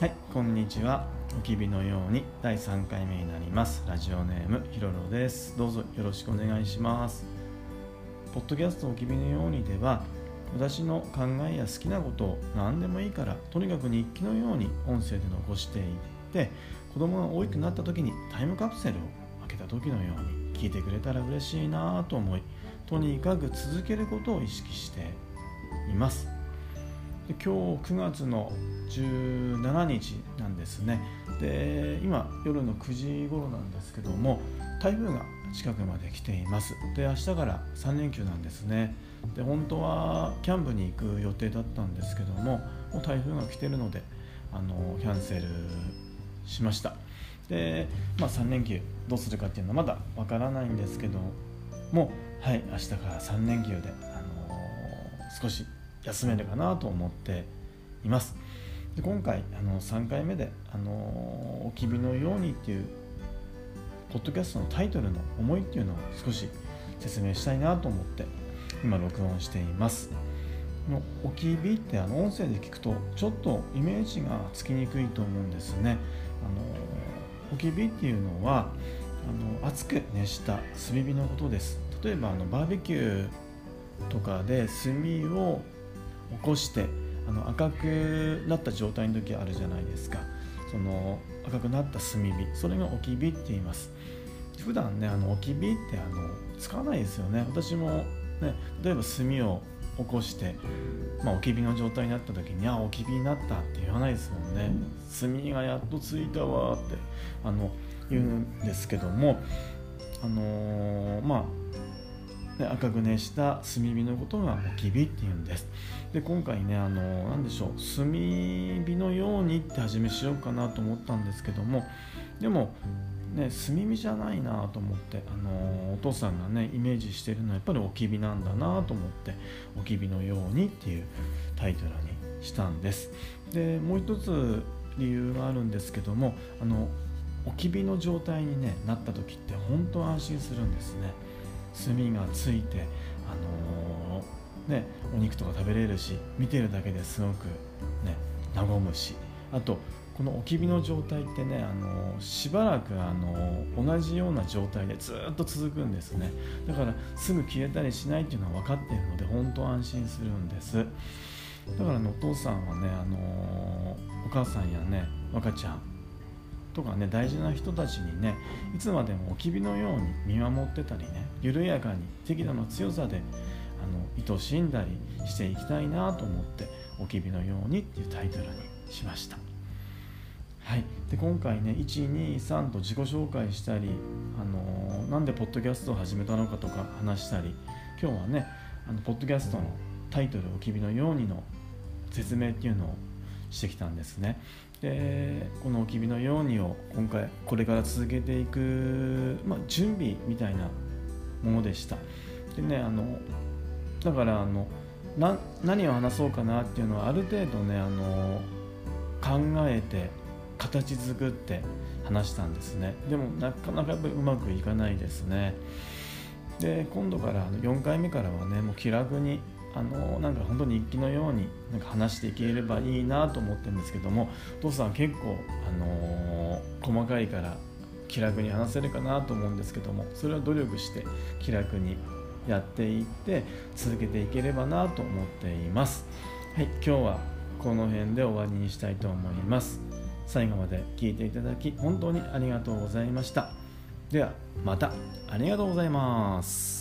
はい。こんにちは。おきびのように第3回目になります。ラジオネームひろろです。どうぞよろしくお願いします。ポッドキャストおきびのようにでは私の考えや好きなことを何でもいいからとにかく日記のように音声で残していって子供が大きくなった時にタイムカプセルを開けた時のように聞いてくれたら嬉しいなと思いとにかく続けることを意識しています。で今日9月の17日なんですね。で今夜の9時頃なんですけども台風が近くまで来ています。で明日から3連休なんですね。で本当はキャンプに行く予定だったんですけどももう台風が来てるのであのキャンセルしました。で、まあ、3連休どうするかっていうのはまだわからないんですけどもはい明日から3連休で、あの、少し休めるかなと思っています。で今回あの3回目で「あのおきびのように」っていうポッドキャストのタイトルの思いっていうのを少し説明したいなと思って今録音しています。のおきびってあの音声で聞くとちょっとイメージがつきにくいと思うんですね。あのおきびっていうのはあの熱く熱した炭火のことです。例えばあのバーベキューとかで炭を起こしてあの赤くなった状態の時あるじゃないですか。その赤くなった炭火。それが置き火って言います。普段ねあの置き火ってあの使わないですよね。私もね例えば炭を起こして、まあ、置き火の状態になった時に「あ置き火になった」って言わないですもんね「炭がやっとついたわ」ってあの言うんですけどもあのー、まあで赤く熱した炭火のことが置き火っていうんですで今回ねあの何でしょう炭火のようにって始めしようかなと思ったんですけどもでもね炭火じゃないなと思ってあのお父さんがねイメージしてるのはやっぱり置き火なんだなと思って置き火のようにっていうタイトルにしたんですでもう一つ理由があるんですけどもあの置き火の状態に、ね、なった時って本当安心するんですね。炭がついて、あのー、ね、お肉とか食べれるし見てるだけですごく、ね、和むし。あとこの置き火の状態ってね、あのー、しばらく、あのー、同じような状態でずっと続くんですね。だからすぐ消えたりしないっていうのは分かってるので本当安心するんです。だから、ね、お父さんはね、あのお母さんやね若ちゃんとかね大事な人たちにねいつまでも置き火のように見守ってたりね緩やかに適度な強さであの愛しんだりしていきたいなと思って「置き火のように」っていうタイトルにしました。はい、で今回ね123と自己紹介したり、あのー、なんでポッドキャストを始めたのかとか話したり今日はねあのポッドキャストのタイトル「置き火のように」の説明っていうのをしてきたんですね。でこの「君のように」を今回これから続けていく、まあ、準備みたいなものでした。でねあのだからあの何を話そうかなっていうのはある程度ねあの考えて形作って話したんですね。でもなかなかやっぱりうまくいかないですね。で今度から4回目からはねもう気楽にあのなんか本当に日記のようになんか話していければいいなと思ってるんですけどもお父さん結構、あのー、細かいから気楽に話せるかなと思うんですけどもそれは努力して気楽にやっていって続けていければなと思っています。はい今日はこの辺で終わりにしたいと思います。最後まで聞いていただき本当にありがとうございました。ではまた。ありがとうございます。